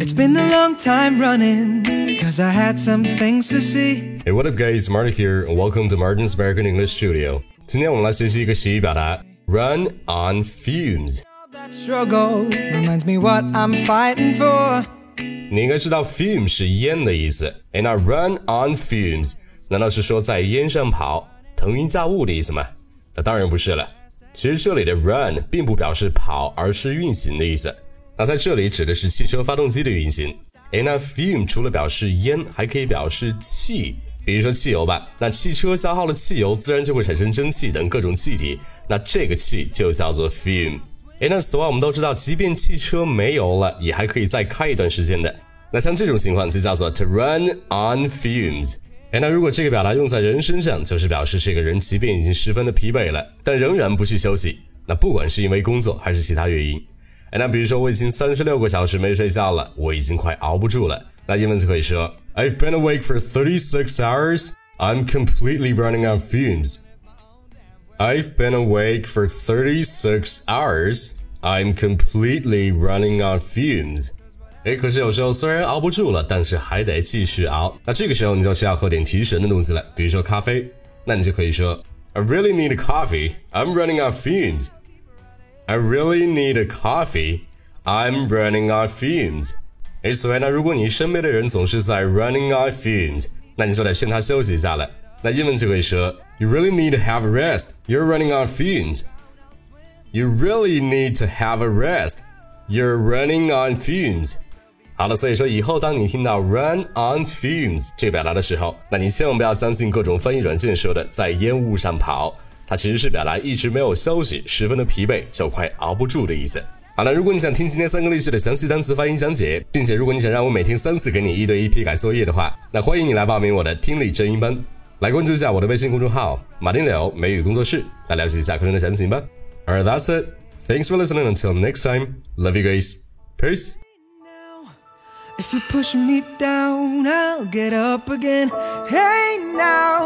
It's been a long time running, cause I had some things to see. Hey, what up, guys? Martin here, and welcome to Martin's American English Studio. 今天我们来学习一个习语表达，run on fumes。 All that struggle reminds me what I'm fighting for. 你应该知道 fume 是烟的意思，哎，那 run on fumes 难道是说在烟上跑、腾云驾雾的意思吗？那当然不是了。其实这里的 run 并不表示跑，而是运行的意思。 那在这里指的是汽车发动机的运行。诶，那 fume 除了表示烟，还可以表示气，比如说汽油吧。那汽车消耗了汽油，自然就会产生蒸汽等各种气体，那这个气就叫做 fume。诶，那此外我们都知道，即便汽车没油了，也还可以再开一段时间的。那像这种情况就叫做 to run on fumes。诶，那如果这个表达用在人身上，就是表示这个人即便已经十分的疲惫了，但仍然不去休息。那不管是因为工作还是其他原因。哎，那比如说我已经三十六个小时没睡觉了，我已经快熬不住了。那英文就可以说，I've been awake for thirty six hours. I'm completely running on fumes. I've been awake for thirty six hours. I'm completely running on fumes. 哎，可是有时候虽然熬不住了，但是还得继续熬。那这个时候你就需要喝点提神的东西了，比如说咖啡。那你就可以说，I really need a coffee. I'm running on fumes. I really need a coffee. I'm running on fumes. 诶，所以呢，如果你身边的人总是在 running on fumes，那你就得劝他休息一下了。那英文就可以说，You really need to have a rest. You're running on fumes. You really need to have a rest. You're running on fumes. 好了，所以说以后当你听到 run on fumes 这个表达的时候，那你千万不要相信各种翻译软件说的在烟雾上跑。 它其实是表达一直没有休息，十分的疲惫，就快熬不住的意思。好了，如果你想听今天三个例句的详细单词发音讲解，并且如果你想让我每天三次给你一对一批改作业的话，那欢迎你来报名我的听力真音班，来关注一下我的微信公众号“马丁柳美语工作室”，来了解一下课程的详情吧。Alright, that's it. Thanks for listening. Until next time, love you guys. Peace. If you push me down, I'll get up again. Hey now.